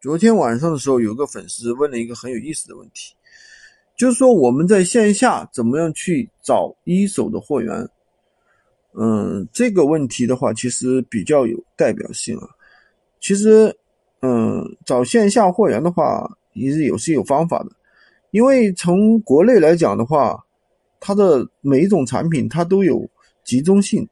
昨天晚上的时候，有个粉丝问了一个很有意思的问题，就是说我们在线下怎么样去找一手的货源？嗯，这个问题的话，其实比较有代表性啊。其实，嗯，找线下货源的话，也是有是有方法的，因为从国内来讲的话，它的每一种产品它都有集中性，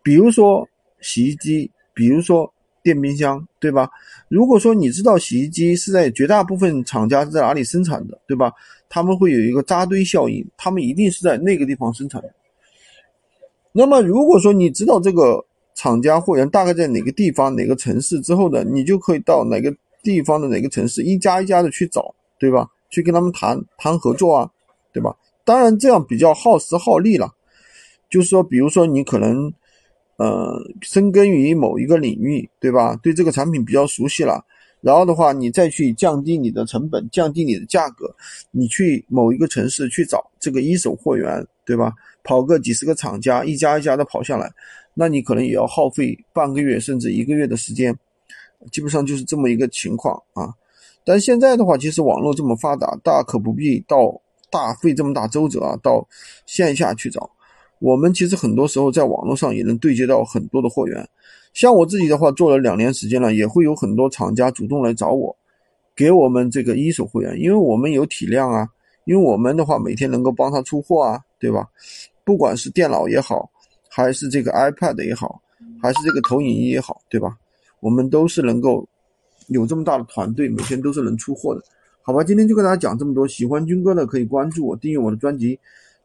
比如说洗衣机，比如说。电冰箱，对吧？如果说你知道洗衣机是在绝大部分厂家是在哪里生产的，对吧？他们会有一个扎堆效应，他们一定是在那个地方生产的。那么，如果说你知道这个厂家货源大概在哪个地方、哪个城市之后呢，你就可以到哪个地方的哪个城市一家一家的去找，对吧？去跟他们谈谈合作啊，对吧？当然，这样比较耗时耗力了。就是说，比如说你可能。呃，深耕于某一个领域，对吧？对这个产品比较熟悉了，然后的话，你再去降低你的成本，降低你的价格，你去某一个城市去找这个一手货源，对吧？跑个几十个厂家，一家一家的跑下来，那你可能也要耗费半个月甚至一个月的时间，基本上就是这么一个情况啊。但现在的话，其实网络这么发达，大可不必到大费这么大周折啊，到线下去找。我们其实很多时候在网络上也能对接到很多的货源，像我自己的话做了两年时间了，也会有很多厂家主动来找我，给我们这个一手货源，因为我们有体量啊，因为我们的话每天能够帮他出货啊，对吧？不管是电脑也好，还是这个 iPad 也好，还是这个投影仪也好，对吧？我们都是能够有这么大的团队，每天都是能出货的，好吧？今天就跟大家讲这么多，喜欢军哥的可以关注我，订阅我的专辑。